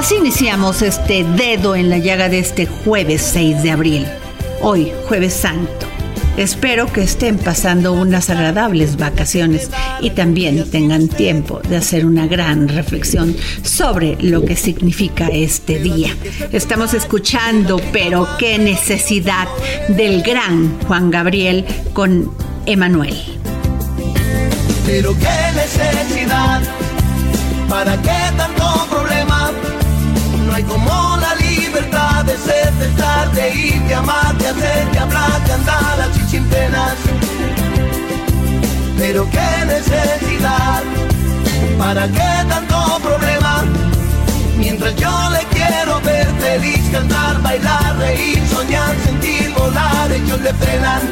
Así iniciamos este dedo en la llaga de este jueves 6 de abril. Hoy, jueves santo. Espero que estén pasando unas agradables vacaciones y también tengan tiempo de hacer una gran reflexión sobre lo que significa este día. Estamos escuchando, pero qué necesidad del gran Juan Gabriel con Emanuel. Pero qué necesidad, para qué de hacer, de hablar, de andar así sin penas. Pero qué necesidad, para qué tanto problema. Mientras yo le quiero ver feliz, cantar, bailar, reír, soñar, sentir, volar, ellos le frenan.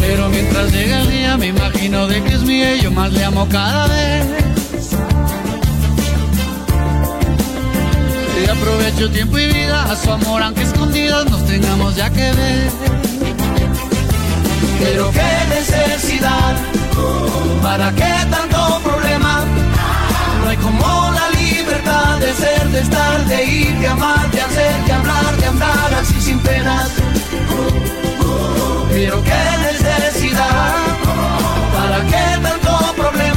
Pero mientras llega el día me imagino de que es y yo más le amo cada vez. Y aprovecho tiempo y vida a su amor aunque escondidas nos tengamos ya que ver. Pero qué necesidad, para qué tanto problema. No hay como la libertad de ser, de estar, de ir, de amar, de hacer, de hablar, de andar así sin penas. Pero qué necesidad, para qué tanto problema.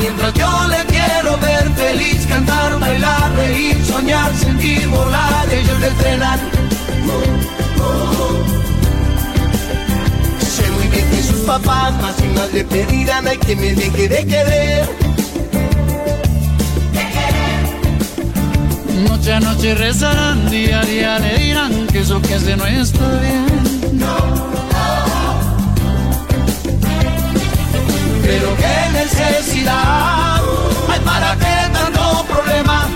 Mientras yo le quiero ver feliz, cantar, bailar, reír, soñar, sentir, volar, ellos le frenan. Sé muy bien que sus papás más y más le pedirán hay que me deje de querer. Noche a noche rezarán, día a día le dirán que eso que hace no está bien. Pero qué necesidad, hay para qué tanto problema.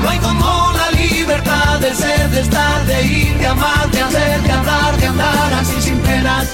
No hay como la libertad de ser, de estar, de ir, de amar, de hacer, de hablar, de andar así sin penas.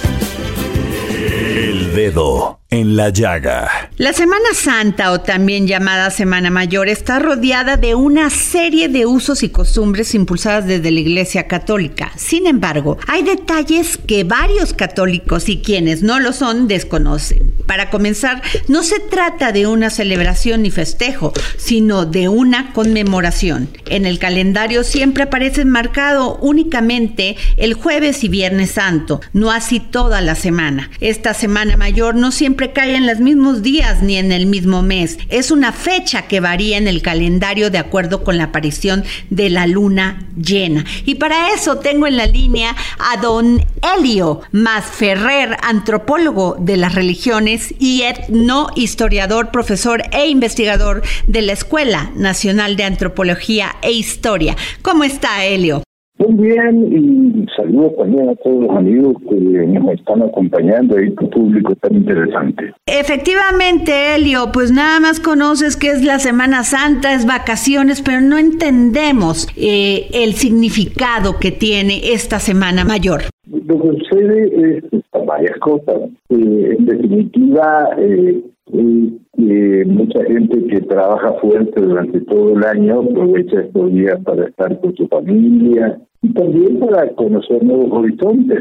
El dedo en la llaga. La Semana Santa, o también llamada Semana Mayor, está rodeada de una serie de usos y costumbres impulsadas desde la Iglesia Católica. Sin embargo, hay detalles que varios católicos y quienes no lo son desconocen. Para comenzar, no se trata de una celebración ni festejo, sino de una conmemoración. En el calendario siempre aparece marcado únicamente el jueves y viernes santo, no así toda la semana. Esta Semana Mayor no siempre cae en los mismos días ni en el mismo mes. Es una fecha que varía en el calendario de acuerdo con la aparición de la luna llena. Y para eso tengo en la línea a don Helio Masferrer, antropólogo de las religiones y etnohistoriador, profesor e investigador de la Escuela Nacional de Antropología e Historia. ¿Cómo está, Helio? Muy bien, y saludos también a todos los amigos que nos están acompañando y tu público tan interesante. Efectivamente, Helio, pues nada más conoces que es la Semana Santa, es vacaciones, pero no entendemos eh, el significado que tiene esta Semana Mayor. Lo que sucede es varias cosas. Eh, en definitiva, eh, y que mucha gente que trabaja fuerte durante todo el año aprovecha estos días para estar con su familia y también para conocer nuevos horizontes.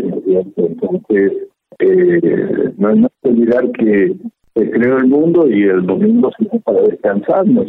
Entonces, eh, no hay más que olvidar que se creó el mundo y el domingo se para descansarnos.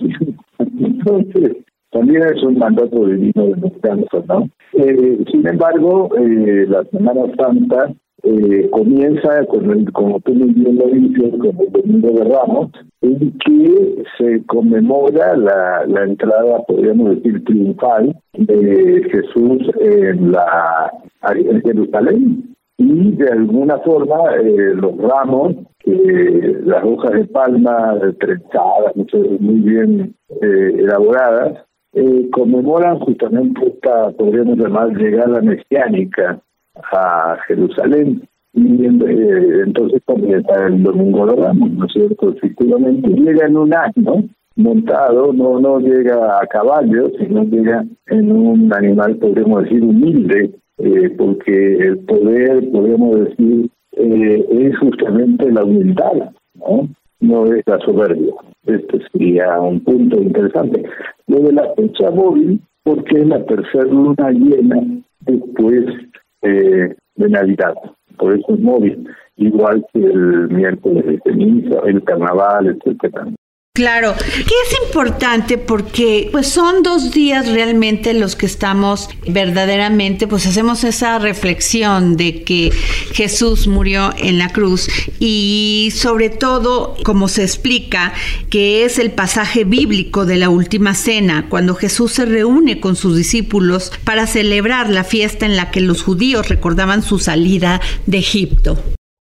Entonces, también es un mandato divino de descanso, ¿no? Eh, sin embargo, eh, la Semana Santa eh, comienza con el, como tú muy bien lo dices, con el Domingo de Ramos, en que se conmemora la, la entrada, podríamos decir, triunfal de Jesús en la en Jerusalén. Y de alguna forma eh, los ramos, las hojas de palma trenzadas, muy bien eh, elaboradas, eh, conmemoran justamente esta, podríamos llamar, llegada mesiánica a Jerusalén. Y eh, entonces comienza el Domingo de Ramos, ¿no es cierto? Efectivamente, llega en un año montado, no no llega a caballo, sino llega en un animal, podríamos decir, humilde, eh, porque el poder, podríamos decir, eh, es justamente la humildad, ¿no? No es la soberbia. Este sería un punto interesante. Lo de la fecha móvil, porque es la tercera luna llena después eh, de Navidad. Por eso es móvil, igual que el miércoles de ceniza, el carnaval, etcétera. Claro, que es importante porque pues son dos días realmente los que estamos verdaderamente pues hacemos esa reflexión de que Jesús murió en la cruz y sobre todo como se explica que es el pasaje bíblico de la última cena cuando Jesús se reúne con sus discípulos para celebrar la fiesta en la que los judíos recordaban su salida de Egipto.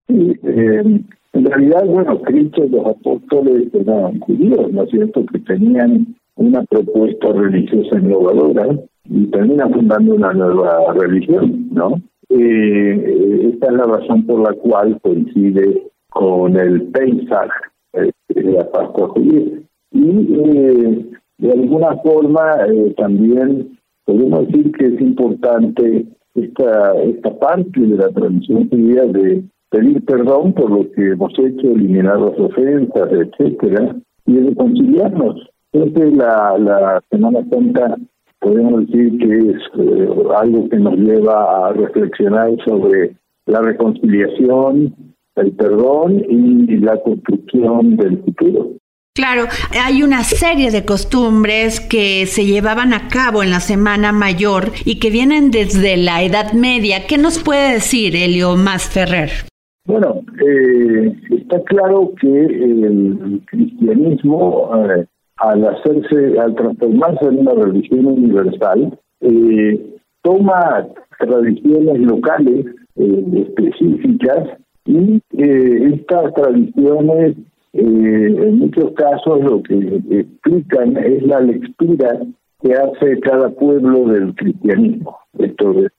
Eh, en realidad, bueno, Cristo y los apóstoles eran judíos, ¿no es cierto?, que tenían una propuesta religiosa innovadora y terminan fundando una nueva religión, ¿no? Eh, esta es la razón por la cual coincide con el Pesach, eh, la Pascua judía. Y eh, de alguna forma eh, también podemos decir que es importante esta, esta parte de la tradición judía de pedir perdón por lo que hemos hecho, eliminar las ofensas, etcétera, y reconciliarnos. Entonces la, la Semana Santa podemos decir que es eh, algo que nos lleva a reflexionar sobre la reconciliación, el perdón y la construcción del futuro. Claro, hay una serie de costumbres que se llevaban a cabo en la Semana Mayor y que vienen desde la Edad Media. ¿Qué nos puede decir Elio Más Ferrer? Bueno, eh, está claro que el cristianismo, eh, al hacerse, al transformarse en una religión universal, eh, toma tradiciones locales específicas y estas tradiciones, en muchos casos, lo que explican es la lectura que hace cada pueblo del cristianismo. Entonces,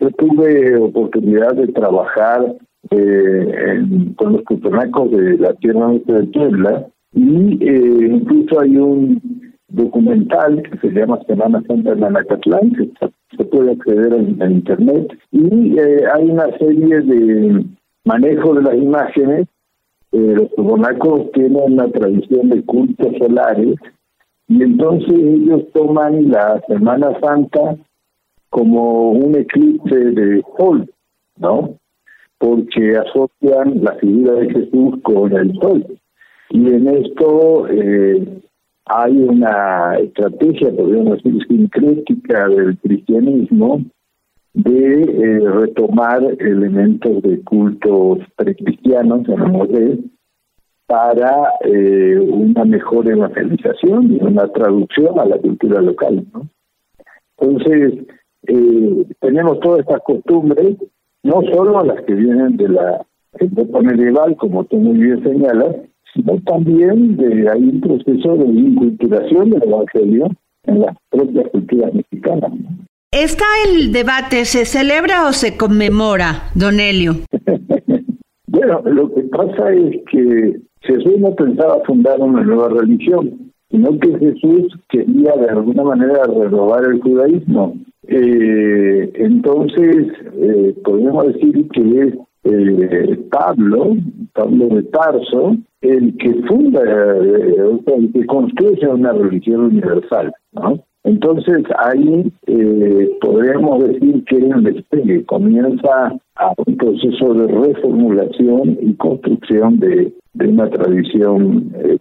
yo tuve oportunidad de trabajar eh, con los cutonacos de la Tierra de Puebla y eh, incluso hay un documental que se llama Semana Santa en Anacatlán, que se puede acceder en, internet, y eh, hay una serie de manejo de las imágenes. Los cutonacos tienen una tradición de cultos solares y entonces ellos toman la Semana Santa como un eclipse de sol, ¿no? Porque asocian la figura de Jesús con el sol. Y en esto eh, hay una estrategia, podríamos decir, sincrética del cristianismo de eh, retomar elementos de cultos precristianos, en para eh, una mejor evangelización y una traducción a la cultura local. ¿no? Entonces, tenemos todas estas costumbres no solo las que vienen de la época medieval, como tú muy bien señalas, sino también de hay un proceso de inculturación del Evangelio en las propias culturas mexicanas. ¿Está el debate, se celebra o se conmemora, don Helio? bueno, lo que pasa es que Jesús no pensaba fundar una nueva religión, sino que Jesús quería de alguna manera renovar el judaísmo. Eh, entonces, eh, podemos decir que es eh, Pablo, Pablo de Tarso, el que funda, eh, el que construye una religión universal, ¿no? Entonces ahí eh, podríamos decir que el despegue comienza a un proceso de reformulación y construcción de, una tradición eh,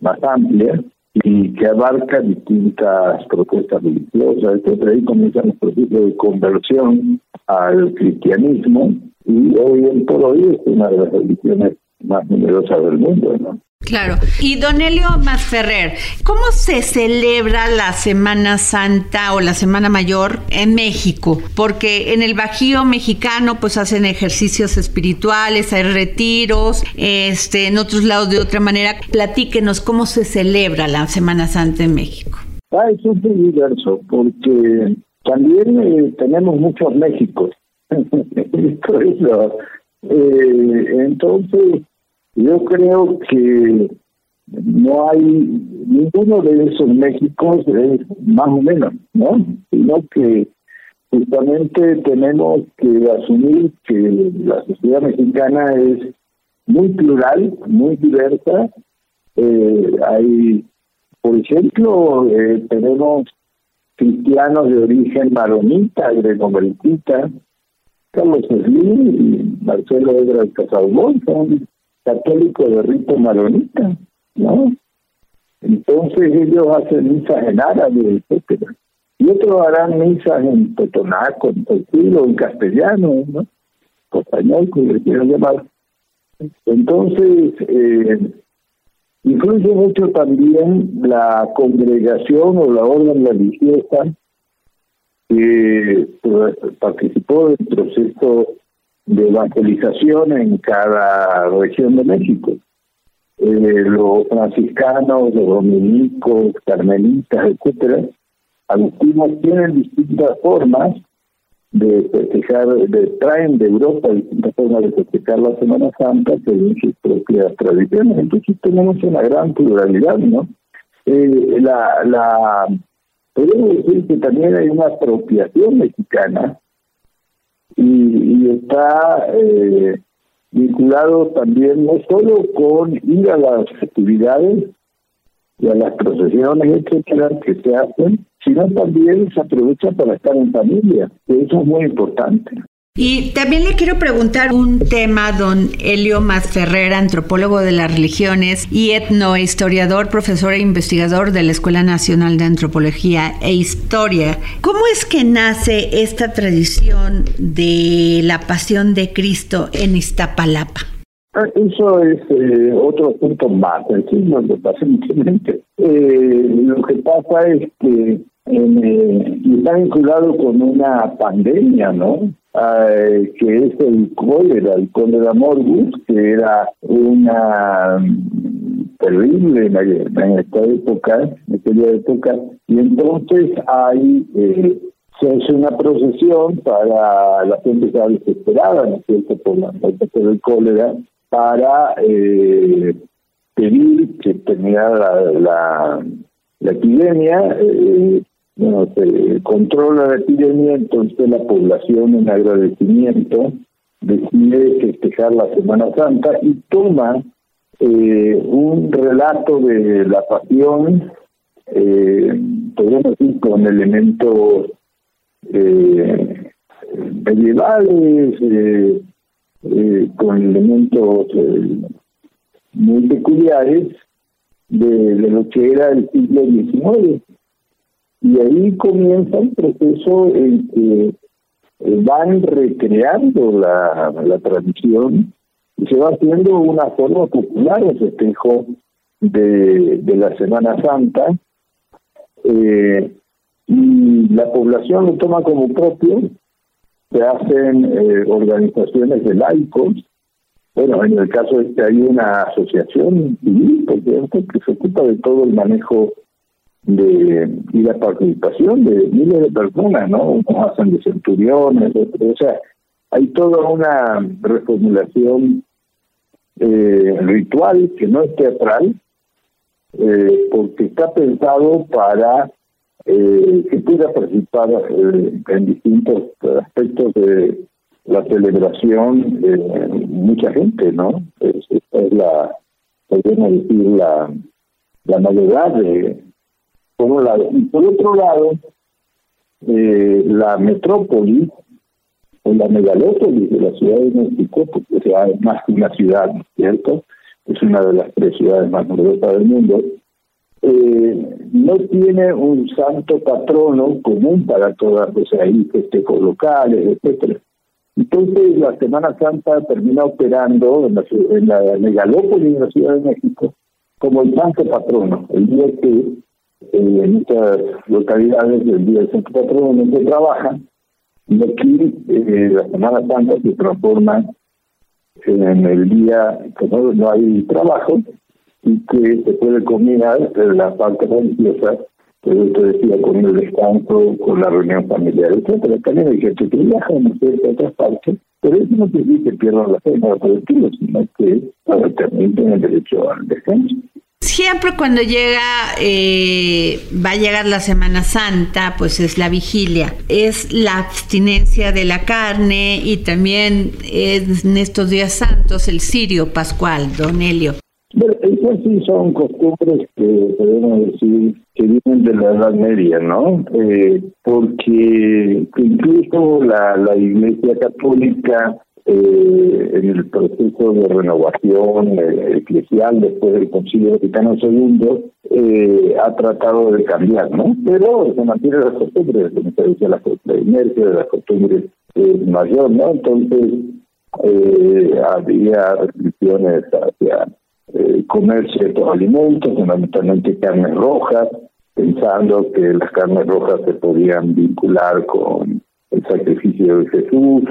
más amplia y que abarca distintas propuestas religiosas, Entonces Ahí comienza un proceso de conversión al cristianismo y hoy por hoy es una de las religiones más numerosas del mundo, ¿no? Claro. Y Don Elio Masferrer, ¿cómo se celebra la Semana Santa o la Semana Mayor en México? Porque en el Bajío mexicano pues hacen ejercicios espirituales, hay retiros, este, en otros lados de otra manera. Platíquenos cómo se celebra la Semana Santa en México. Ah, es muy diverso, porque también eh, tenemos muchos Méxicos. Eh, entonces, yo creo que no hay ninguno de esos Méxicos es más o menos, ¿no? Sino que justamente tenemos que asumir que la sociedad mexicana es muy plural, muy diversa. Eh, hay, por ejemplo, eh, tenemos cristianos de origen maronita, gregomeritita, Carlos Slim y Marcelo Edra Casalbón son católico de rito maronita, ¿no? Entonces ellos hacen misas en árabe, etcétera. Y otros harán misas en totonaco, en o en castellano, ¿no? como le quieran llamar. Entonces, eh, influye mucho también la congregación o la orden religiosa que pues, participó del proceso de evangelización en cada región de México. Eh, los franciscanos, los dominicos, carmelitas, etcétera, agustinos tienen distintas formas de festejar, de, traen de Europa distintas formas de festejar la Semana Santa según sus propias tradiciones. Entonces tenemos una gran pluralidad, ¿no? Eh, la, la, podemos decir que también hay una apropiación mexicana y, está eh, vinculado también no solo con ir a las actividades y a las procesiones, etcétera, que se hacen, sino también se aprovecha para estar en familia, eso es muy importante. Y también le quiero preguntar un tema, don Helio Ferrer, antropólogo de las religiones y etnohistoriador, profesor e investigador de la Escuela Nacional de Antropología e Historia. ¿Cómo es que nace esta tradición de la pasión de Cristo en Iztapalapa? Ah, eso es eh, otro punto más, que pasa eh, lo que pasa es que eh, está vinculado con una pandemia, ¿no? Eh, que es el cólera, el cólera morbus, que era una mm, terrible en, esta época, en aquella época, y entonces hay eh, se hace una procesión para la gente que estaba desesperada, ¿no es cierto?, por la muerte del cólera, para eh, pedir que tenía la, la, la epidemia, eh, bueno, se controla la epidemia, entonces la población en agradecimiento decide festejar la Semana Santa y toma eh, un relato de la pasión, eh, podemos decir, con elementos eh, medievales, eh, eh, con elementos muy peculiares de, de, lo que era el siglo XIX. Y ahí comienza un proceso en que eh, van recreando la, tradición y se va haciendo una forma popular el festejo de, la Semana Santa. Eh, y la población lo toma como propio, se hacen eh, organizaciones de laicos. Bueno, en el caso de que hay una asociación civil, porque que se ocupa de todo el manejo de y la participación de miles de personas, ¿no? Como hacen de centuriones, o sea, hay toda una reformulación eh, ritual que no es teatral, eh, porque está pensado para eh, que pueda participar eh, en distintos aspectos de la celebración de mucha gente, ¿no? esta es la podemos decir, la, la novedad de, por un lado. Y por otro lado, eh, la metrópoli o la megalópolis de la Ciudad de México, porque sea más que una ciudad, ¿no es cierto? Es una de las tres ciudades más numerosas del mundo. Eh, no tiene un santo patrono común para todas, o sea, festejos locales, etcétera. Entonces, la Semana Santa termina operando en la, en la megalópolis de la Ciudad de México como el santo patrono, el día que en estas localidades, el día del santo patrono, no se trabaja, y aquí eh, la Semana Santa se transforma en el día que no, hay trabajo y que se puede combinar la parte religiosa pero usted decía con el descanso, con la reunión familiar, etcétera. También hay gente que viaja, no sé, de otras partes, pero eso no significa que pierdan la fe no colectivo, sino que también tienen derecho al descanso. Siempre cuando llega, eh, va a llegar la Semana Santa, pues es la vigilia, es la abstinencia de la carne y también es en estos días santos el cirio pascual, don Helio. Bueno, esas sí son costumbres que podemos decir que vienen de la Edad Media, ¿no? Eh, porque incluso la Iglesia Católica eh, en el proceso de renovación eh, eclesial después del Concilio Vaticano II eh, ha tratado de cambiar, ¿no? Pero se mantiene las costumbres, como se decía, la, inercia de las costumbres eh, mayor, ¿no? Entonces eh, había restricciones hacia eh, comer ciertos alimentos, fundamentalmente carnes rojas, pensando que las carnes rojas se podían vincular con el sacrificio de Jesús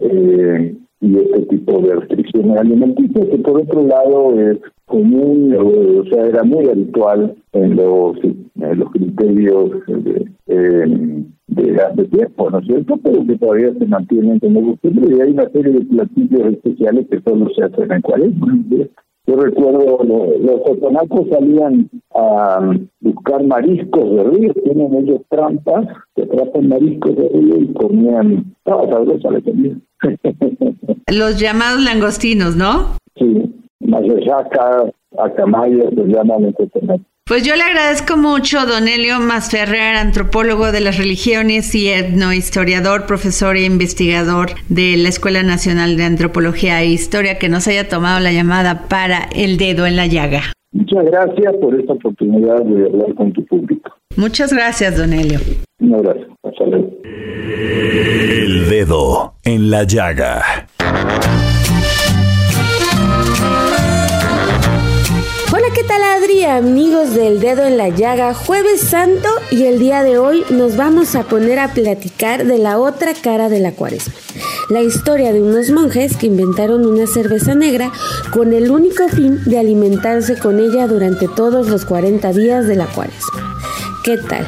eh, y este tipo de restricciones alimenticias, que por otro lado es común, o sea, era muy habitual en los, los criterios de, eh, de, tiempo, ¿no es cierto? Pero que todavía se mantienen como costumbre y hay una serie de platillos especiales que solo se hacen en cuaresma. Yo recuerdo, los otonacos salían a buscar mariscos de río, tienen ellos trampas, que atrapan mariscos de río y comían, estaba sabrosa la comida. Los llamados langostinos, ¿no? Sí, mayayaca, acamaya, se llaman en otonacos. Pues yo le agradezco mucho, don Elio Masferrer, antropólogo de las religiones y etnohistoriador, profesor e investigador de la Escuela Nacional de Antropología e Historia, que nos haya tomado la llamada para El Dedo en la Llaga. Muchas gracias por esta oportunidad de hablar con tu público. Muchas gracias, don Elio. Un abrazo. Hasta luego. El Dedo en la Llaga. ¿Qué tal Adri? Amigos del dedo en la llaga, jueves santo y el día de hoy nos vamos a poner a platicar de la otra cara de la cuaresma. La historia de unos monjes que inventaron una cerveza negra con el único fin de alimentarse con ella durante todos los 40 días de la cuaresma. ¿Qué tal?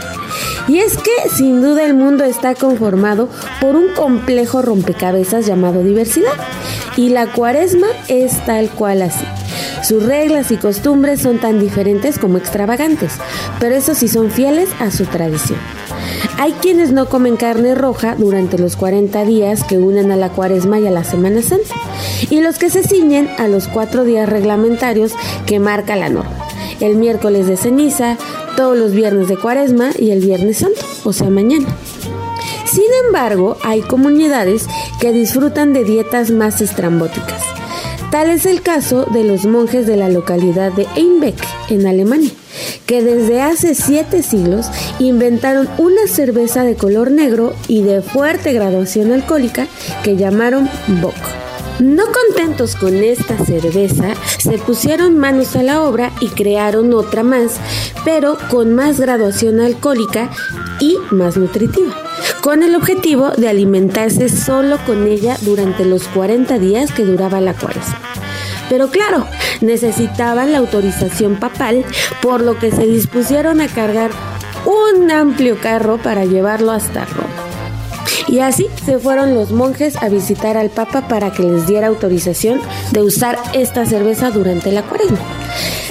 Y es que sin duda el mundo está conformado por un complejo rompecabezas llamado diversidad. Y la cuaresma es tal cual así. Sus reglas y costumbres son tan diferentes como extravagantes, pero eso sí son fieles a su tradición. Hay quienes no comen carne roja durante los 40 días que unen a la cuaresma y a la Semana Santa, y los que se ciñen a los cuatro días reglamentarios que marca la norma. El miércoles de ceniza, todos los viernes de cuaresma y el viernes santo, o sea, mañana. Sin embargo, hay comunidades que disfrutan de dietas más estrambóticas. Tal es el caso de los monjes de la localidad de Einbeck, en Alemania, que desde hace siete siglos inventaron una cerveza de color negro y de fuerte graduación alcohólica que llamaron Bock. No contentos con esta cerveza, se pusieron manos a la obra y crearon otra más, pero con más graduación alcohólica y más nutritiva con el objetivo de alimentarse solo con ella durante los 40 días que duraba la cuaresma. Pero claro, necesitaban la autorización papal, por lo que se dispusieron a cargar un amplio carro para llevarlo hasta Roma. Y así se fueron los monjes a visitar al Papa para que les diera autorización de usar esta cerveza durante la cuaresma.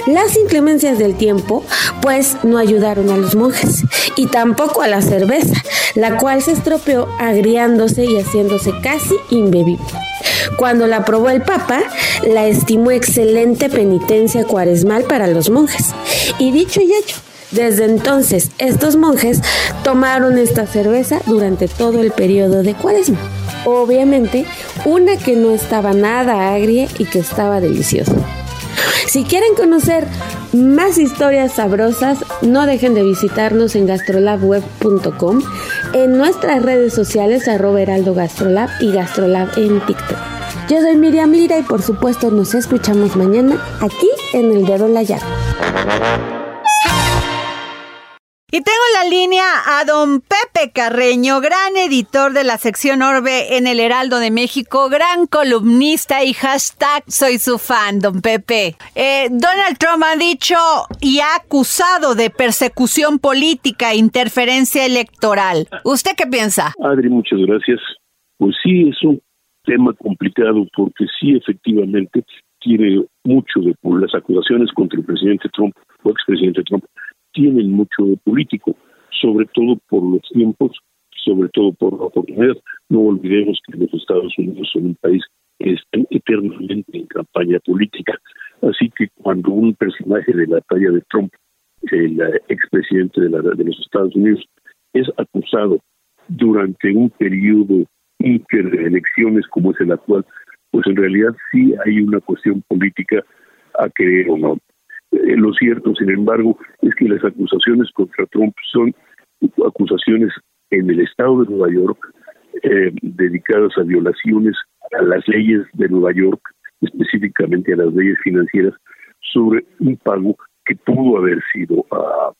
Las inclemencias del tiempo pues no ayudaron a los monjes y tampoco a la cerveza, la cual se estropeó agriándose y haciéndose casi imbebible. Cuando la probó el Papa, la estimó excelente penitencia cuaresmal para los monjes. Y dicho y hecho, desde entonces, estos monjes tomaron esta cerveza durante todo el periodo de cuaresma. Obviamente, una que no estaba nada agria y que estaba deliciosa. Si quieren conocer más historias sabrosas, no dejen de visitarnos en gastrolabweb.com, en nuestras redes sociales arroba heraldo gastrolab y gastrolab en TikTok. Yo soy Miriam Lira y por supuesto nos escuchamos mañana aquí en El Dedo la. Y tengo la línea a don Pepe Carreño, gran editor de la sección Orbe en el Heraldo de México, gran columnista y hashtag soy su fan, don Pepe. Eh, Donald Trump ha dicho y ha acusado de persecución política e interferencia electoral. ¿Usted qué piensa? Adri, muchas gracias. Pues sí, es un tema complicado porque sí, efectivamente, tiene mucho de las acusaciones contra el presidente Trump o expresidente Trump tienen mucho de político, sobre todo por los tiempos, sobre todo por la oportunidad. No olvidemos que los Estados Unidos son un país que está eternamente en campaña política. Así que cuando un personaje de la talla de Trump, el expresidente de, de los Estados Unidos, es acusado durante un periodo elecciones como es el actual, pues en realidad sí hay una cuestión política a creer o no. Eh, lo cierto, sin embargo, es que las acusaciones contra Trump son acusaciones en el estado de Nueva York eh, dedicadas a violaciones a las leyes de Nueva York, específicamente a las leyes financieras, sobre un pago que pudo haber sido uh,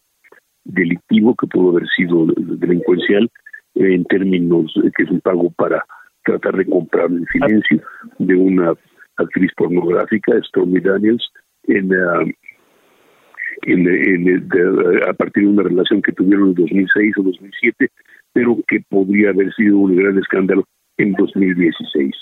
delictivo, que pudo haber sido delincuencial, en términos de que es un pago para tratar de comprar el silencio de una actriz pornográfica, Stormy Daniels, en, uh, en, a partir de una relación que tuvieron en 2006 o 2007, pero que podría haber sido un gran escándalo en 2016.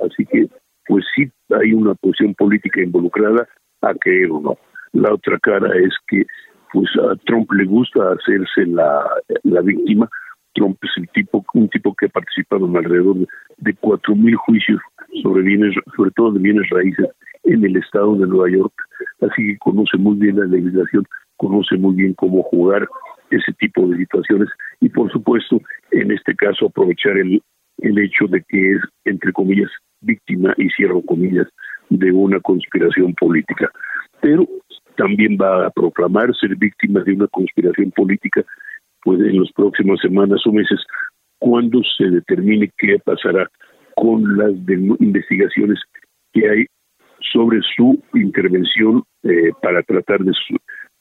Así que, pues sí, hay una posición política involucrada, a creer o no. La otra cara es que, pues a Trump le gusta hacerse la, la víctima. Trump es el tipo, un tipo que ha participado en alrededor de cuatro mil juicios sobre bienes, sobre todo de bienes raíces en el estado de Nueva York, así que conoce muy bien la legislación, conoce muy bien cómo jugar ese tipo de situaciones y por supuesto en este caso aprovechar el, el hecho de que es entre comillas víctima y cierro comillas de una conspiración política. Pero también va a proclamar ser víctima de una conspiración política pues en las próximas semanas o meses cuando se determine qué pasará con las investigaciones que hay sobre su intervención eh, para tratar de,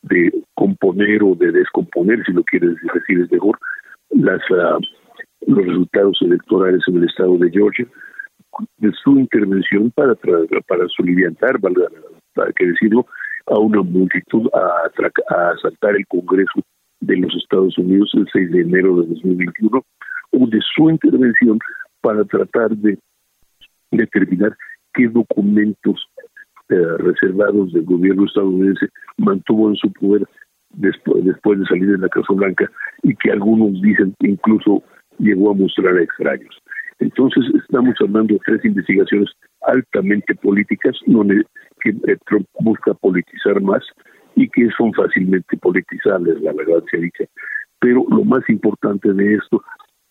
de componer o de descomponer, si lo quieres decir es mejor, las, uh, los resultados electorales en el estado de Georgia, de su intervención para, para soliviantar, valga para que decirlo, a una multitud a, a asaltar el Congreso de los Estados Unidos el 6 de enero de 2021, o de su intervención para tratar de determinar qué documentos eh, reservados del gobierno estadounidense mantuvo en su poder después, después de salir de la Casa Blanca y que algunos dicen incluso llegó a mostrar a extraños. Entonces estamos hablando de tres investigaciones altamente políticas que eh, Trump busca politizar más y que son fácilmente politizables, la verdad se dice. Pero lo más importante de esto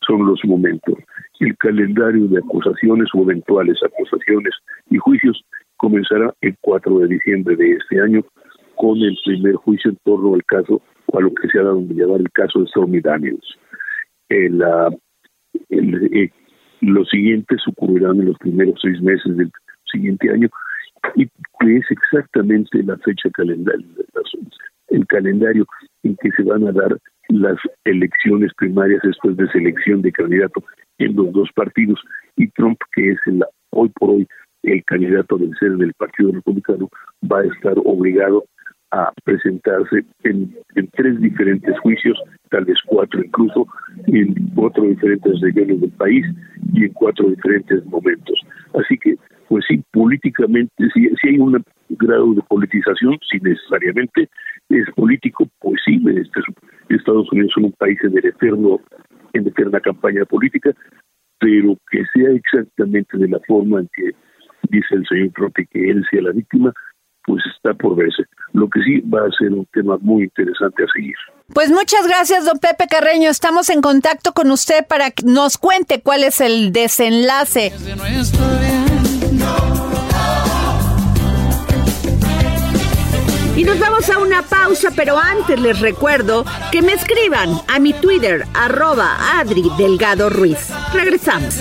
son los momentos. El calendario de acusaciones o eventuales acusaciones y juicios comenzará el 4 de diciembre de este año con el primer juicio en torno al caso o a lo que se ha dado a llamar el caso de Stormy Daniels. El, eh, los siguientes ocurrirán en los primeros seis meses del siguiente año y es exactamente la fecha calendario, el calendario en que se van a dar las elecciones primarias después de selección de candidato en los dos partidos. Y Trump, que es el, hoy por hoy el candidato del ser del Partido Republicano, va a estar obligado a presentarse en, tres diferentes juicios, tal vez cuatro incluso, en cuatro diferentes regiones del país y en cuatro diferentes momentos. Así que, pues sí, políticamente, si, si hay un grado de politización, si necesariamente es político, pues sí, este, Estados Unidos es un país en el eterno, en eterna campaña política, pero que sea exactamente de la forma en que dice el señor Trote que él sea la víctima, pues está por verse. Lo que sí va a ser un tema muy interesante a seguir. Pues muchas gracias, don Pepe Carreño. Estamos en contacto con usted para que nos cuente cuál es el desenlace. Y nos vamos a una pausa, pero antes les recuerdo que me escriban a mi Twitter, arroba Adri Delgado Ruiz. Regresamos.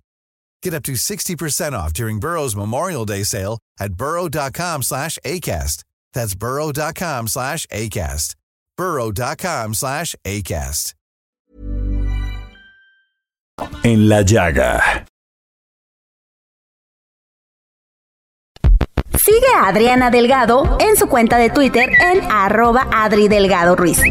Get up to 60% off during Burrow's Memorial Day sale at burrow.com slash ACAST. That's burrow.com slash ACAST. burrow.com slash ACAST. En la llaga. Sigue a Adriana Delgado en su cuenta de Twitter en arroba Adri Delgado Ruiz.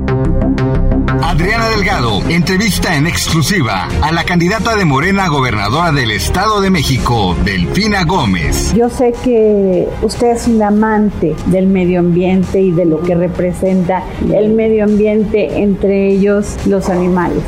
Adriana Delgado entrevista en exclusiva a la candidata de Morena gobernadora del Estado de México, Delfina Gómez. Yo sé que usted es un amante del medio ambiente y de lo que representa el medio ambiente, entre ellos los animales.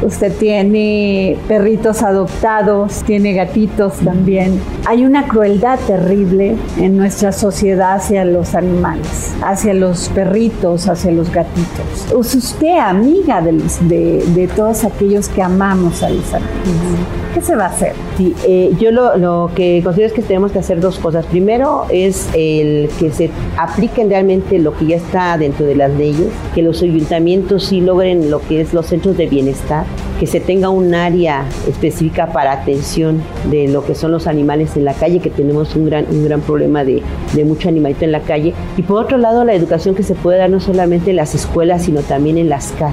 Usted tiene perritos adoptados, tiene gatitos también. Hay una crueldad terrible en nuestra sociedad hacia los animales, hacia los perritos, hacia los gatitos. Usted a mí de, de, todos aquellos que amamos a los animales. ¿Qué se va a hacer? Sí, eh, yo lo, lo, que considero es que tenemos que hacer dos cosas. Primero es el que se apliquen realmente lo que ya está dentro de las leyes, que los ayuntamientos sí logren lo que es los centros de bienestar, que se tenga un área específica para atención de lo que son los animales en la calle, que tenemos un gran, un gran problema de, de mucho animalito en la calle. Y por otro lado, la educación que se puede dar no solamente en las escuelas, sino también en las casas.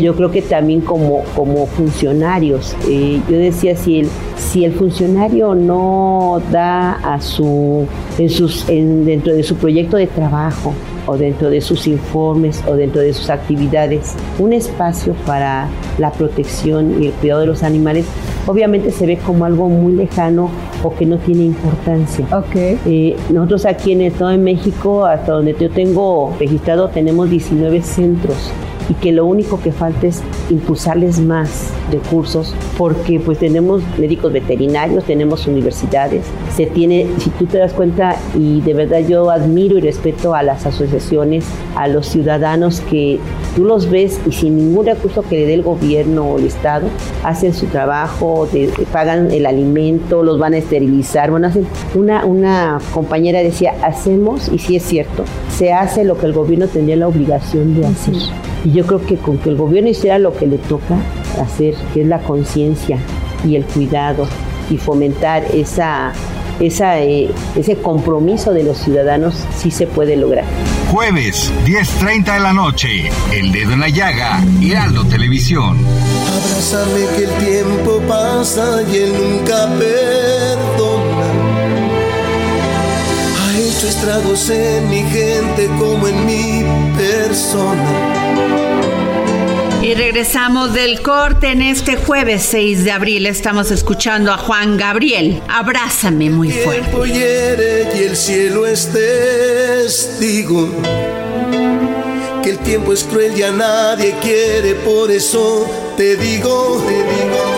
Yo creo que también como, como funcionarios, eh, yo decía, si el, si el funcionario no da a su, en sus, dentro de su proyecto de trabajo, o dentro de sus informes o dentro de sus actividades un espacio para la protección y el cuidado de los animales, obviamente se ve como algo muy lejano o que no tiene importancia. Okay. Eh, nosotros aquí en el Estado de México, hasta donde yo tengo registrado, tenemos 19 centros y que lo único que falta es impulsarles más recursos porque pues tenemos médicos veterinarios, tenemos universidades, se tiene, si tú te das cuenta y de verdad yo admiro y respeto a las asociaciones, a los ciudadanos que tú los ves y sin ningún recurso que le dé el gobierno o el Estado, hacen su trabajo, pagan el alimento, los van a esterilizar, bueno, hacen una, una compañera decía, hacemos, y sí es cierto, se hace lo que el gobierno tendría la obligación de hacer. Y yo creo que con que el gobierno hiciera lo que le toca hacer, que es la conciencia y el cuidado y fomentar esa, esa, eh, ese compromiso de los ciudadanos, sí se puede lograr. Jueves, 10.30 de la noche, El Dedo en la Llaga, Heraldo Televisión. Abrázame que el tiempo pasa y él nunca perdona. Ha hecho estragos en mi gente como en mi persona. Y regresamos del corte en este jueves 6 de abril. Estamos escuchando a Juan Gabriel. Abrázame muy fuerte. El hiere y el cielo es testigo. Que el tiempo es cruel y a nadie quiere, por eso te digo, te digo.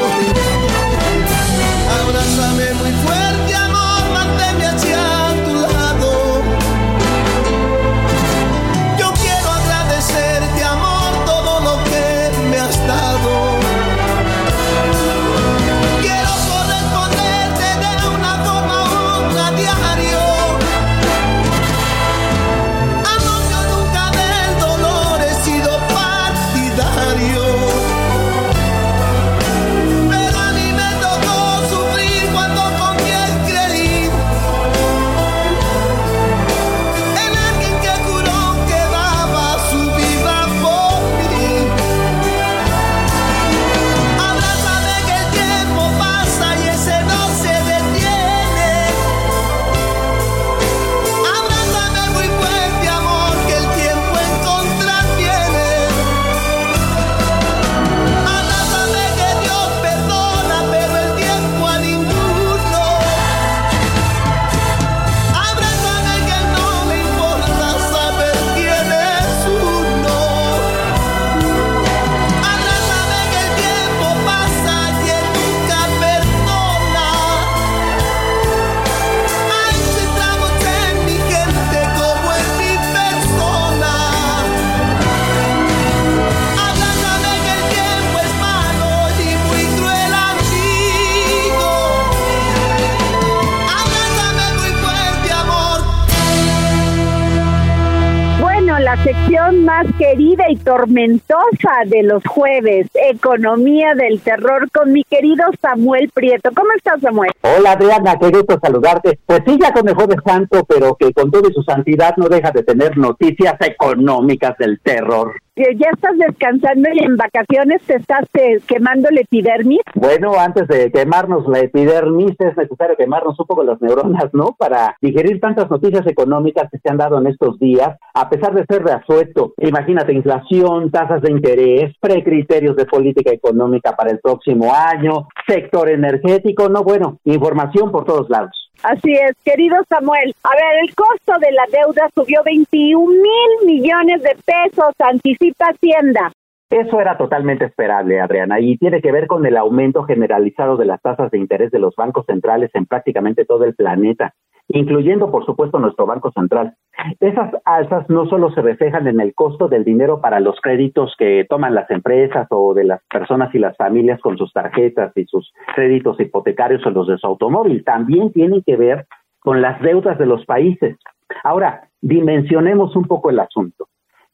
Sección más querida y tormentosa de los jueves, Economía del Terror, con mi querido Samuel Prieto. ¿Cómo estás, Samuel? Hola, Adriana, qué gusto saludarte. Pues sí, ya con el jueves santo, pero que con toda su santidad no deja de tener noticias económicas del terror. ¿Ya estás descansando y en vacaciones te estás eh, quemando la epidermis? Bueno, antes de quemarnos la epidermis es necesario quemarnos un poco las neuronas, ¿no? Para digerir tantas noticias económicas que se han dado en estos días, a pesar de ser de asueto. Imagínate, inflación, tasas de interés, precriterios de política económica para el próximo año, sector energético, no, bueno, información por todos lados. Así es, querido Samuel. A ver, el costo de la deuda subió 21 mil millones de pesos, anticipa Hacienda. Eso era totalmente esperable, Adriana, y tiene que ver con el aumento generalizado de las tasas de interés de los bancos centrales en prácticamente todo el planeta, incluyendo, por supuesto, nuestro Banco Central. Esas alzas no solo se reflejan en el costo del dinero para los créditos que toman las empresas o de las personas y las familias con sus tarjetas y sus créditos hipotecarios o los de su automóvil, también tienen que ver con las deudas de los países. Ahora, dimensionemos un poco el asunto.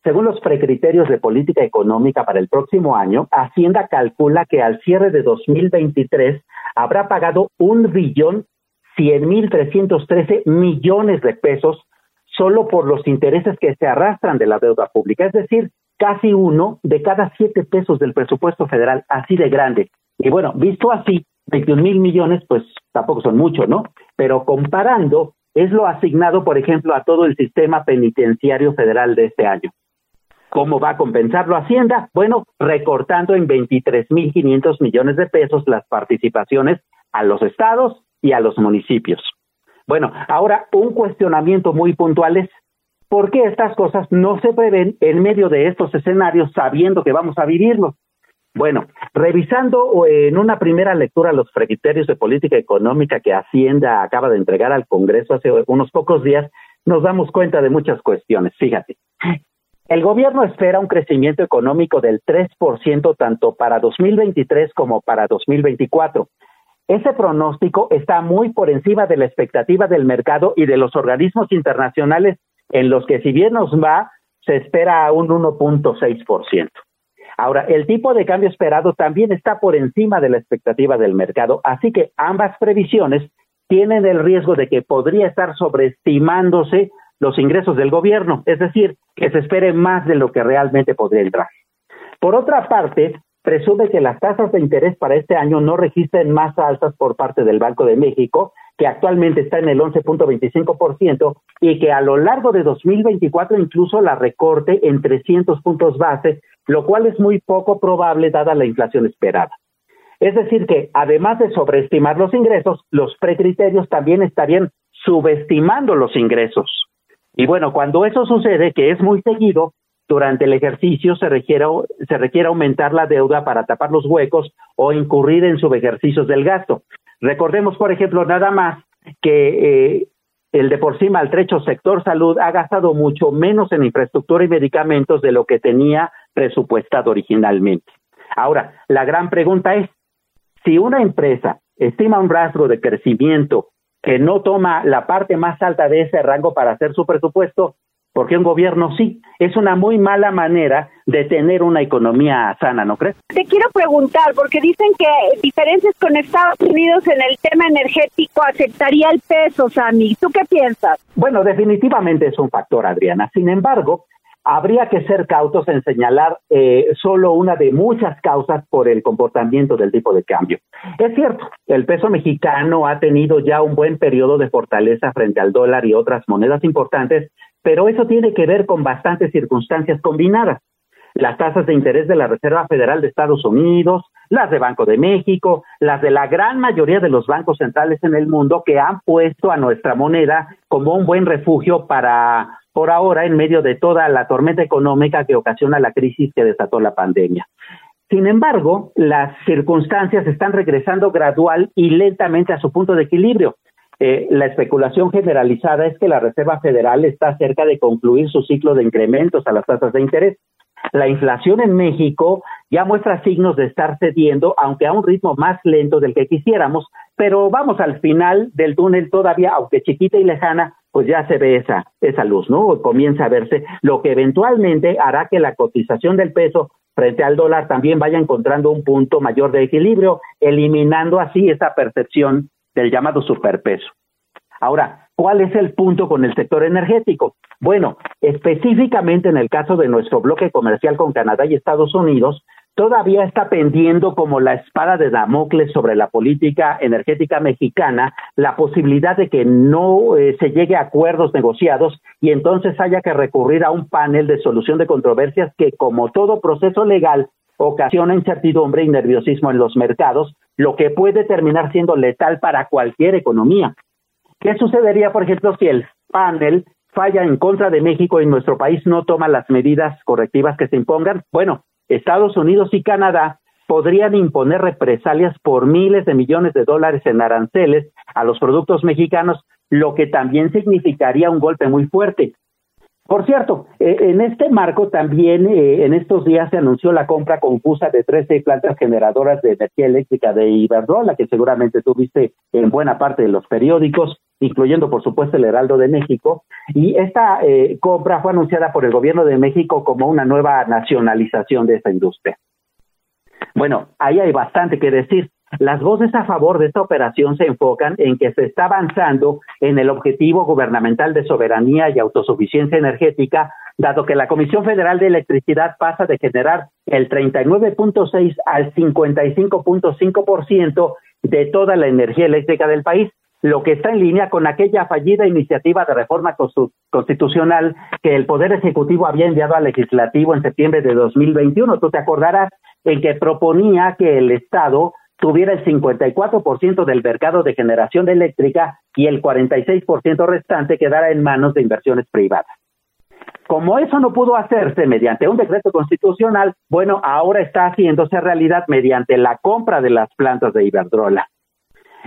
Según los precriterios de política económica para el próximo año, Hacienda calcula que al cierre de 2023 habrá pagado un billón cien mil trescientos trece millones de pesos solo por los intereses que se arrastran de la deuda pública, es decir, casi uno de cada siete pesos del presupuesto federal, así de grande. Y bueno, visto así, 21 mil millones, pues tampoco son mucho, ¿no? Pero comparando, es lo asignado, por ejemplo, a todo el sistema penitenciario federal de este año. ¿Cómo va a compensarlo Hacienda? Bueno, recortando en 23.500 millones de pesos las participaciones a los estados y a los municipios. Bueno, ahora un cuestionamiento muy puntual es, ¿por qué estas cosas no se prevén en medio de estos escenarios sabiendo que vamos a vivirlos? Bueno, revisando en una primera lectura los criterios de política económica que Hacienda acaba de entregar al Congreso hace unos pocos días, nos damos cuenta de muchas cuestiones. Fíjate, el gobierno espera un crecimiento económico del 3% tanto para 2023 como para 2024. Ese pronóstico está muy por encima de la expectativa del mercado y de los organismos internacionales en los que si bien nos va, se espera un 1.6%. Ahora, el tipo de cambio esperado también está por encima de la expectativa del mercado, así que ambas previsiones tienen el riesgo de que podría estar sobreestimándose los ingresos del gobierno, es decir, que se espere más de lo que realmente podría entrar. Por otra parte, presume que las tasas de interés para este año no registren más altas por parte del Banco de México, que actualmente está en el 11.25%, y que a lo largo de 2024 incluso la recorte en 300 puntos base, lo cual es muy poco probable dada la inflación esperada. Es decir, que además de sobreestimar los ingresos, los precriterios también estarían subestimando los ingresos. Y bueno, cuando eso sucede, que es muy seguido, durante el ejercicio se requiere, se requiere aumentar la deuda para tapar los huecos o incurrir en subejercicios del gasto. Recordemos, por ejemplo, nada más que eh, el de por sí maltrecho sector salud ha gastado mucho menos en infraestructura y medicamentos de lo que tenía presupuestado originalmente. Ahora, la gran pregunta es, si una empresa estima un rasgo de crecimiento que no toma la parte más alta de ese rango para hacer su presupuesto, porque un gobierno sí. Es una muy mala manera de tener una economía sana, ¿no crees? Te quiero preguntar, porque dicen que diferencias con Estados Unidos en el tema energético aceptaría el peso, Sammy. ¿Tú qué piensas? Bueno, definitivamente es un factor, Adriana. Sin embargo, habría que ser cautos en señalar eh, solo una de muchas causas por el comportamiento del tipo de cambio. Es cierto, el peso mexicano ha tenido ya un buen periodo de fortaleza frente al dólar y otras monedas importantes, pero eso tiene que ver con bastantes circunstancias combinadas. Las tasas de interés de la Reserva Federal de Estados Unidos, las de Banco de México, las de la gran mayoría de los bancos centrales en el mundo que han puesto a nuestra moneda como un buen refugio para por ahora en medio de toda la tormenta económica que ocasiona la crisis que desató la pandemia. Sin embargo, las circunstancias están regresando gradual y lentamente a su punto de equilibrio. Eh, la especulación generalizada es que la Reserva Federal está cerca de concluir su ciclo de incrementos a las tasas de interés. La inflación en México ya muestra signos de estar cediendo, aunque a un ritmo más lento del que quisiéramos, pero vamos al final del túnel todavía, aunque chiquita y lejana, pues ya se ve esa, esa luz, ¿no? Comienza a verse, lo que eventualmente hará que la cotización del peso frente al dólar también vaya encontrando un punto mayor de equilibrio, eliminando así esa percepción del llamado superpeso. Ahora, ¿cuál es el punto con el sector energético? Bueno, específicamente en el caso de nuestro bloque comercial con Canadá y Estados Unidos, todavía está pendiendo como la espada de Damocles sobre la política energética mexicana la posibilidad de que no eh, se llegue a acuerdos negociados y entonces haya que recurrir a un panel de solución de controversias que, como todo proceso legal, ocasiona incertidumbre y nerviosismo en los mercados, lo que puede terminar siendo letal para cualquier economía. ¿Qué sucedería, por ejemplo, si el panel falla en contra de México y nuestro país no toma las medidas correctivas que se impongan? Bueno, Estados Unidos y Canadá podrían imponer represalias por miles de millones de dólares en aranceles a los productos mexicanos, lo que también significaría un golpe muy fuerte. Por cierto, eh, en este marco también eh, en estos días se anunció la compra confusa de 13 plantas generadoras de energía eléctrica de Iberdrola, que seguramente tuviste en buena parte de los periódicos, incluyendo por supuesto el Heraldo de México. Y esta eh, compra fue anunciada por el gobierno de México como una nueva nacionalización de esta industria. Bueno, ahí hay bastante que decir. Las voces a favor de esta operación se enfocan en que se está avanzando en el objetivo gubernamental de soberanía y autosuficiencia energética, dado que la Comisión Federal de Electricidad pasa de generar el 39.6 al 55.5% de toda la energía eléctrica del país, lo que está en línea con aquella fallida iniciativa de reforma constitucional que el Poder Ejecutivo había enviado al Legislativo en septiembre de 2021. Tú te acordarás en que proponía que el Estado tuviera el 54% del mercado de generación eléctrica y el 46% restante quedara en manos de inversiones privadas. Como eso no pudo hacerse mediante un decreto constitucional, bueno, ahora está haciéndose realidad mediante la compra de las plantas de Iberdrola.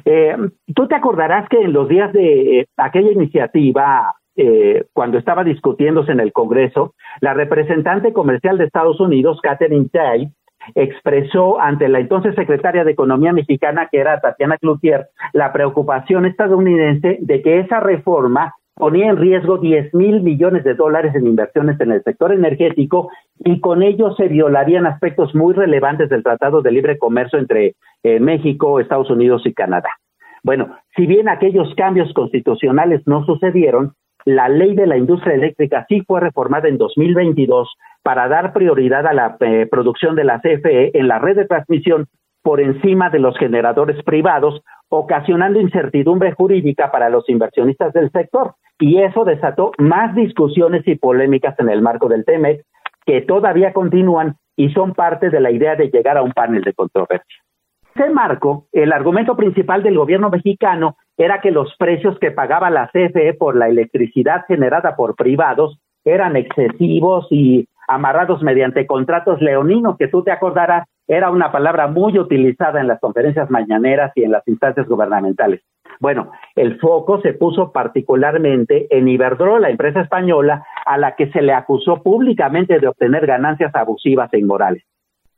Eh, Tú te acordarás que en los días de eh, aquella iniciativa, eh, cuando estaba discutiéndose en el Congreso, la representante comercial de Estados Unidos, Catherine Tai, expresó ante la entonces secretaria de Economía mexicana, que era Tatiana Cloutier, la preocupación estadounidense de que esa reforma ponía en riesgo 10 mil millones de dólares en inversiones en el sector energético y con ello se violarían aspectos muy relevantes del Tratado de Libre Comercio entre eh, México, Estados Unidos y Canadá. Bueno, si bien aquellos cambios constitucionales no sucedieron, la ley de la industria eléctrica sí fue reformada en 2022 para dar prioridad a la eh, producción de la CFE en la red de transmisión por encima de los generadores privados, ocasionando incertidumbre jurídica para los inversionistas del sector. Y eso desató más discusiones y polémicas en el marco del TEMEC, que todavía continúan y son parte de la idea de llegar a un panel de controversia. En ese marco, el argumento principal del gobierno mexicano era que los precios que pagaba la CFE por la electricidad generada por privados eran excesivos y amarrados mediante contratos leoninos, que tú te acordarás, era una palabra muy utilizada en las conferencias mañaneras y en las instancias gubernamentales. Bueno, el foco se puso particularmente en Iberdrola, la empresa española, a la que se le acusó públicamente de obtener ganancias abusivas e inmorales.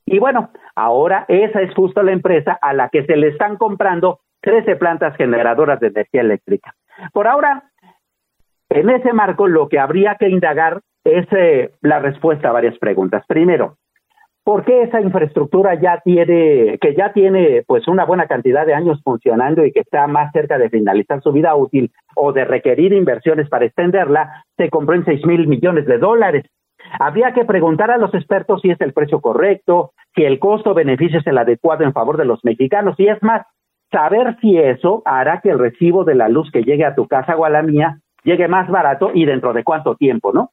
Y bueno, ahora esa es justo la empresa a la que se le están comprando 13 plantas generadoras de energía eléctrica. Por ahora, en ese marco, lo que habría que indagar es eh, la respuesta a varias preguntas. Primero, ¿por qué esa infraestructura ya tiene, que ya tiene pues una buena cantidad de años funcionando y que está más cerca de finalizar su vida útil o de requerir inversiones para extenderla, se compró en seis mil millones de dólares? Habría que preguntar a los expertos si es el precio correcto, si el costo-beneficio es el adecuado en favor de los mexicanos y es más, saber si eso hará que el recibo de la luz que llegue a tu casa o a la mía llegue más barato y dentro de cuánto tiempo, ¿no?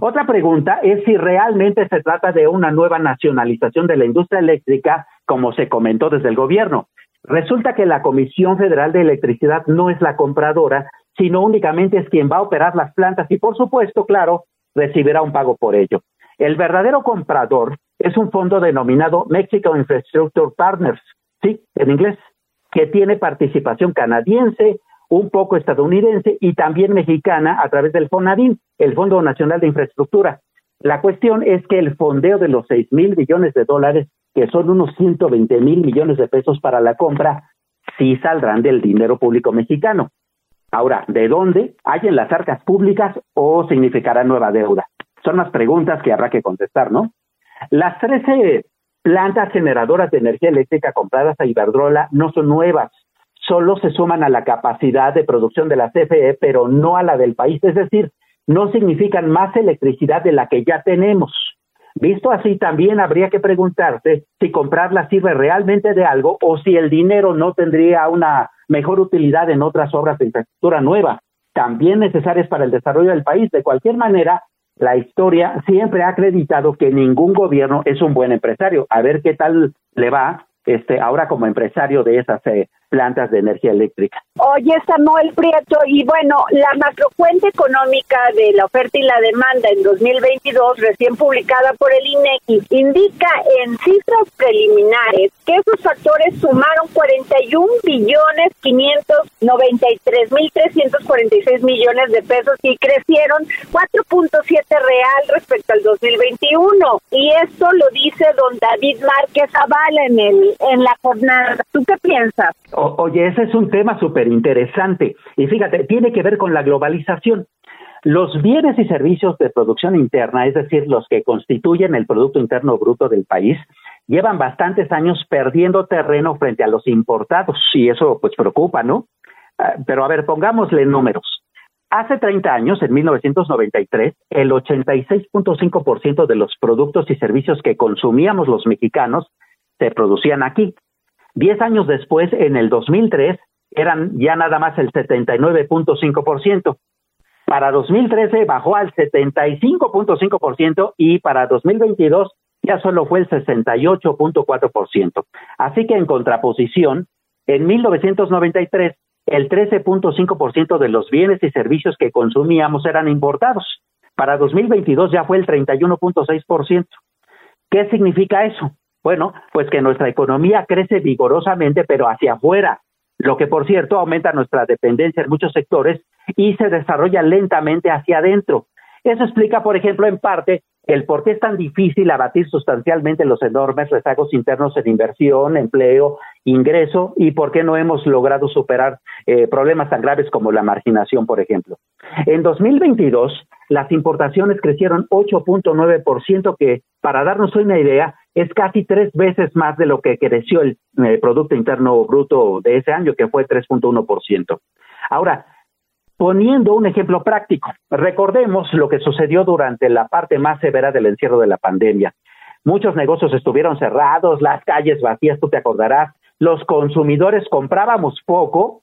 Otra pregunta es si realmente se trata de una nueva nacionalización de la industria eléctrica, como se comentó desde el gobierno. Resulta que la Comisión Federal de Electricidad no es la compradora, sino únicamente es quien va a operar las plantas y, por supuesto, claro, recibirá un pago por ello. El verdadero comprador es un fondo denominado Mexico Infrastructure Partners, sí, en inglés, que tiene participación canadiense, un poco estadounidense y también mexicana a través del FONADIN, el Fondo Nacional de Infraestructura. La cuestión es que el fondeo de los 6 mil millones de dólares, que son unos 120 mil millones de pesos para la compra, sí saldrán del dinero público mexicano. Ahora, ¿de dónde? ¿Hay en las arcas públicas o significará nueva deuda? Son las preguntas que habrá que contestar, ¿no? Las 13 plantas generadoras de energía eléctrica compradas a Iberdrola no son nuevas, solo se suman a la capacidad de producción de la CFE, pero no a la del país, es decir, no significan más electricidad de la que ya tenemos. Visto así, también habría que preguntarse si comprarla sirve realmente de algo o si el dinero no tendría una mejor utilidad en otras obras de infraestructura nueva, también necesarias para el desarrollo del país. De cualquier manera, la historia siempre ha acreditado que ningún gobierno es un buen empresario. A ver qué tal le va este ahora como empresario de esas eh, plantas de energía eléctrica. Oye, Samuel Prieto, y bueno, la macrocuenta económica de la oferta y la demanda en 2022, recién publicada por el INEGI, indica en cifras preliminares que esos factores sumaron 41 billones 593 mil 346 millones de pesos y crecieron 4.7 real respecto al 2021. Y esto lo dice don David Márquez Zavala en, el, en la jornada. ¿Tú qué piensas? Oye, ese es un tema súper interesante. Y fíjate, tiene que ver con la globalización. Los bienes y servicios de producción interna, es decir, los que constituyen el Producto Interno Bruto del país, llevan bastantes años perdiendo terreno frente a los importados, y eso pues preocupa, ¿no? Ah, pero a ver, pongámosle números. Hace 30 años, en 1993, el 86.5% de los productos y servicios que consumíamos los mexicanos se producían aquí. Diez años después, en el 2003, eran ya nada más el 79.5%. Para 2013 bajó al 75.5% y para 2022 ya solo fue el 68.4%. Así que en contraposición, en 1993 el 13.5% de los bienes y servicios que consumíamos eran importados. Para 2022 ya fue el 31.6%. ¿Qué significa eso? Bueno, pues que nuestra economía crece vigorosamente, pero hacia afuera, lo que por cierto aumenta nuestra dependencia en muchos sectores y se desarrolla lentamente hacia adentro. Eso explica, por ejemplo, en parte el por qué es tan difícil abatir sustancialmente los enormes rezagos internos en inversión, empleo, ingreso y por qué no hemos logrado superar eh, problemas tan graves como la marginación, por ejemplo. En 2022, las importaciones crecieron 8.9%, que para darnos una idea es casi tres veces más de lo que creció el eh, Producto Interno Bruto de ese año, que fue 3.1%. Ahora, poniendo un ejemplo práctico, recordemos lo que sucedió durante la parte más severa del encierro de la pandemia. Muchos negocios estuvieron cerrados, las calles vacías, tú te acordarás, los consumidores comprábamos poco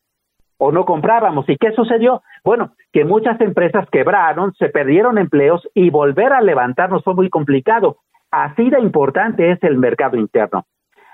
o no comprábamos. ¿Y qué sucedió? Bueno, que muchas empresas quebraron, se perdieron empleos y volver a levantarnos fue muy complicado. Así de importante es el mercado interno.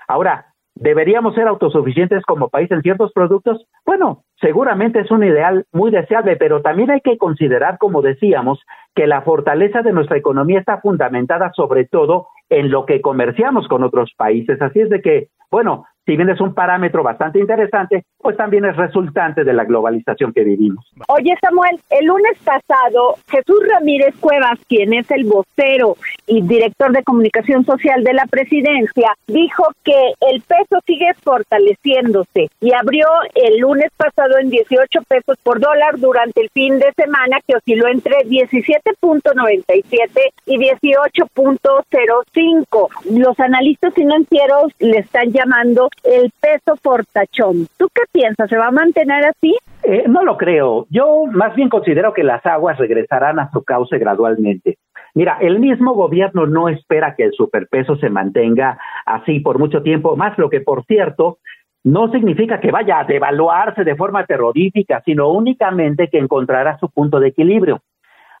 Ahora, ¿deberíamos ser autosuficientes como país en ciertos productos? Bueno, seguramente es un ideal muy deseable, pero también hay que considerar, como decíamos, que la fortaleza de nuestra economía está fundamentada sobre todo en lo que comerciamos con otros países. Así es de que, bueno, si bien es un parámetro bastante interesante, pues también es resultante de la globalización que vivimos. Oye Samuel, el lunes pasado Jesús Ramírez Cuevas, quien es el vocero y director de comunicación social de la presidencia, dijo que el peso sigue fortaleciéndose y abrió el lunes pasado en 18 pesos por dólar durante el fin de semana que osciló entre 17.97 y 18.05. Los analistas financieros le están llamando el peso fortachón. ¿Tú qué piensas? ¿Se va a mantener así? Eh, no lo creo. Yo más bien considero que las aguas regresarán a su cauce gradualmente. Mira, el mismo gobierno no espera que el superpeso se mantenga así por mucho tiempo, más lo que, por cierto, no significa que vaya a devaluarse de forma terrorífica, sino únicamente que encontrará su punto de equilibrio.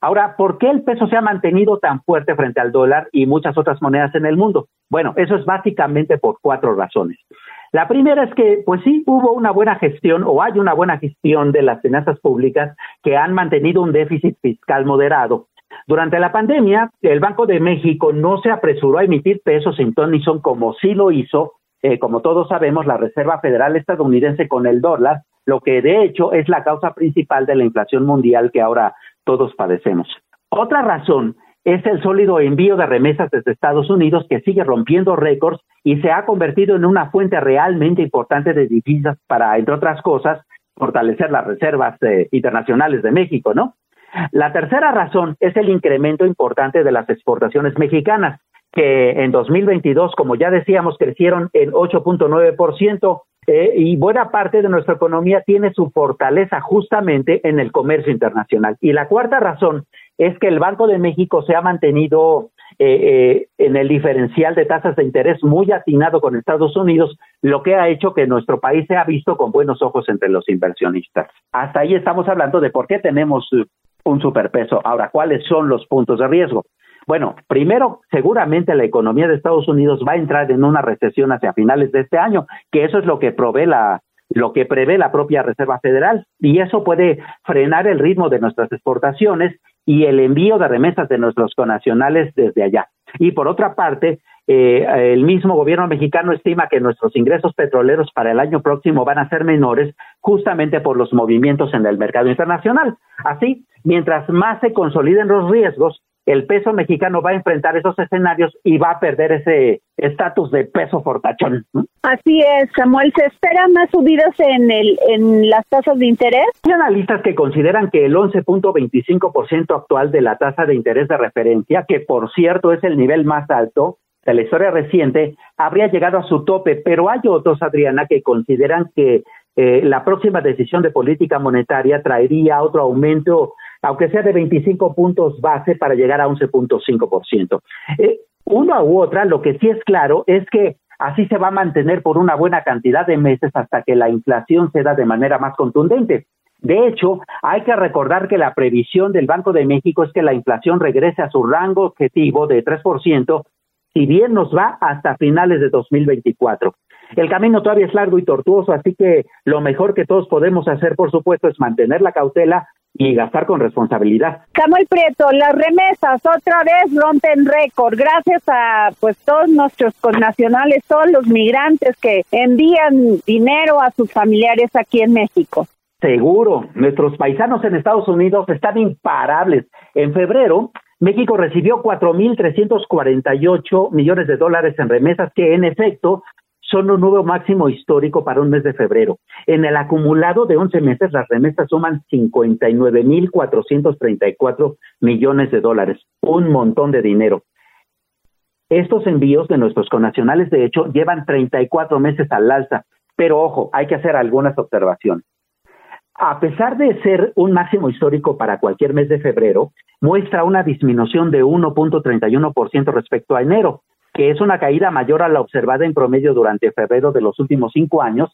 Ahora, ¿por qué el peso se ha mantenido tan fuerte frente al dólar y muchas otras monedas en el mundo? Bueno, eso es básicamente por cuatro razones. La primera es que, pues sí, hubo una buena gestión o hay una buena gestión de las finanzas públicas que han mantenido un déficit fiscal moderado. Durante la pandemia, el Banco de México no se apresuró a emitir pesos en son como sí lo hizo, eh, como todos sabemos, la Reserva Federal estadounidense con el dólar, lo que de hecho es la causa principal de la inflación mundial que ahora todos padecemos. Otra razón es el sólido envío de remesas desde Estados Unidos que sigue rompiendo récords y se ha convertido en una fuente realmente importante de divisas para, entre otras cosas, fortalecer las reservas eh, internacionales de México, ¿no? La tercera razón es el incremento importante de las exportaciones mexicanas, que en 2022, como ya decíamos, crecieron en 8.9%, eh, y buena parte de nuestra economía tiene su fortaleza justamente en el comercio internacional. Y la cuarta razón es que el Banco de México se ha mantenido eh, eh, en el diferencial de tasas de interés muy atinado con Estados Unidos, lo que ha hecho que nuestro país se ha visto con buenos ojos entre los inversionistas. Hasta ahí estamos hablando de por qué tenemos un superpeso. Ahora, ¿cuáles son los puntos de riesgo? Bueno, primero, seguramente la economía de Estados Unidos va a entrar en una recesión hacia finales de este año, que eso es lo que provee la lo que prevé la propia Reserva Federal y eso puede frenar el ritmo de nuestras exportaciones y el envío de remesas de nuestros conacionales desde allá. Y por otra parte, eh, el mismo gobierno mexicano estima que nuestros ingresos petroleros para el año próximo van a ser menores justamente por los movimientos en el mercado internacional. Así, mientras más se consoliden los riesgos, el peso mexicano va a enfrentar esos escenarios y va a perder ese estatus de peso fortachón. Así es, Samuel. ¿Se esperan más subidas en, el, en las tasas de interés? Hay analistas que consideran que el 11.25% actual de la tasa de interés de referencia, que por cierto es el nivel más alto de la historia reciente, habría llegado a su tope, pero hay otros, Adriana, que consideran que eh, la próxima decisión de política monetaria traería otro aumento aunque sea de 25 puntos base para llegar a 11.5%. Eh, una u otra, lo que sí es claro es que así se va a mantener por una buena cantidad de meses hasta que la inflación se da de manera más contundente. De hecho, hay que recordar que la previsión del Banco de México es que la inflación regrese a su rango objetivo de 3%, si bien nos va hasta finales de 2024. El camino todavía es largo y tortuoso, así que lo mejor que todos podemos hacer, por supuesto, es mantener la cautela y gastar con responsabilidad. Samuel Prieto, las remesas otra vez rompen récord gracias a pues todos nuestros connacionales, todos los migrantes que envían dinero a sus familiares aquí en México. Seguro, nuestros paisanos en Estados Unidos están imparables. En febrero, México recibió 4.348 millones de dólares en remesas que en efecto son un nuevo máximo histórico para un mes de febrero. En el acumulado de 11 meses, las remesas suman 59.434 millones de dólares, un montón de dinero. Estos envíos de nuestros connacionales, de hecho, llevan 34 meses al alza, pero ojo, hay que hacer algunas observaciones. A pesar de ser un máximo histórico para cualquier mes de febrero, muestra una disminución de 1.31% respecto a enero, que es una caída mayor a la observada en promedio durante febrero de los últimos cinco años,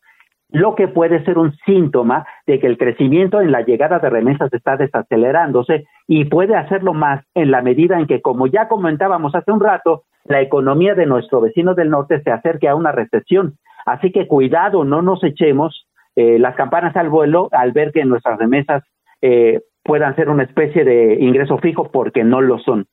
lo que puede ser un síntoma de que el crecimiento en la llegada de remesas está desacelerándose y puede hacerlo más en la medida en que, como ya comentábamos hace un rato, la economía de nuestro vecino del norte se acerque a una recesión. Así que cuidado, no nos echemos eh, las campanas al vuelo al ver que nuestras remesas eh, puedan ser una especie de ingreso fijo porque no lo son.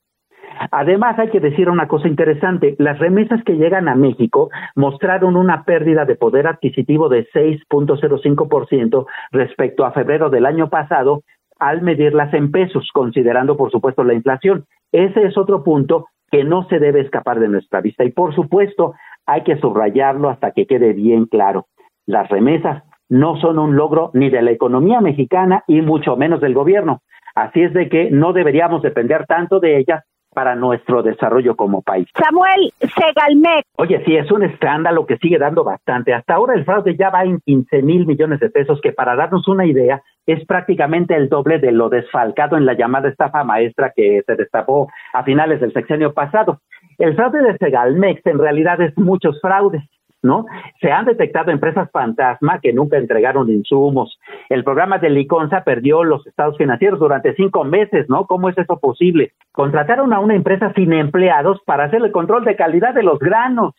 Además, hay que decir una cosa interesante, las remesas que llegan a México mostraron una pérdida de poder adquisitivo de 6.05% respecto a febrero del año pasado al medirlas en pesos, considerando por supuesto la inflación. Ese es otro punto que no se debe escapar de nuestra vista y por supuesto hay que subrayarlo hasta que quede bien claro. Las remesas no son un logro ni de la economía mexicana y mucho menos del gobierno. Así es de que no deberíamos depender tanto de ellas para nuestro desarrollo como país. Samuel Segalmec. Oye, sí, es un escándalo que sigue dando bastante. Hasta ahora el fraude ya va en 15 mil millones de pesos, que para darnos una idea es prácticamente el doble de lo desfalcado en la llamada estafa maestra que se destapó a finales del sexenio pasado. El fraude de Segalmex en realidad es muchos fraudes. ¿No? Se han detectado empresas fantasma que nunca entregaron insumos. El programa de Liconza perdió los estados financieros durante cinco meses, ¿no? ¿Cómo es eso posible? Contrataron a una empresa sin empleados para hacer el control de calidad de los granos.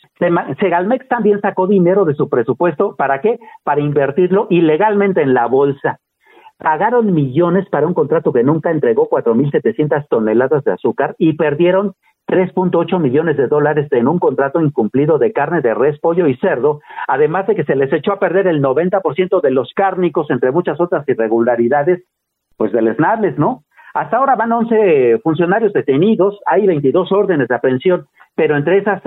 Segalmex también sacó dinero de su presupuesto. ¿Para qué? Para invertirlo ilegalmente en la bolsa pagaron millones para un contrato que nunca entregó 4.700 toneladas de azúcar y perdieron 3.8 millones de dólares en un contrato incumplido de carne de res, pollo y cerdo, además de que se les echó a perder el 90% de los cárnicos, entre muchas otras irregularidades, pues del SNABLES, ¿no? Hasta ahora van 11 funcionarios detenidos, hay 22 órdenes de aprehensión, pero entre esas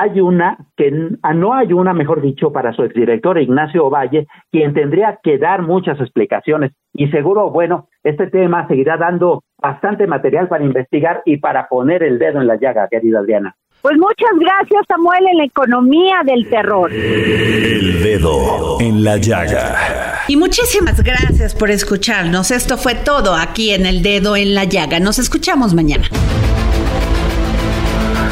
hay una que ah, no hay una, mejor dicho, para su exdirector Ignacio Ovalle, quien tendría que dar muchas explicaciones y seguro, bueno, este tema seguirá dando bastante material para investigar y para poner el dedo en la llaga, querida Adriana. Pues muchas gracias, Samuel, en la economía del terror. El dedo en la llaga. Y muchísimas gracias por escucharnos. Esto fue todo aquí en El Dedo en la Llaga. Nos escuchamos mañana.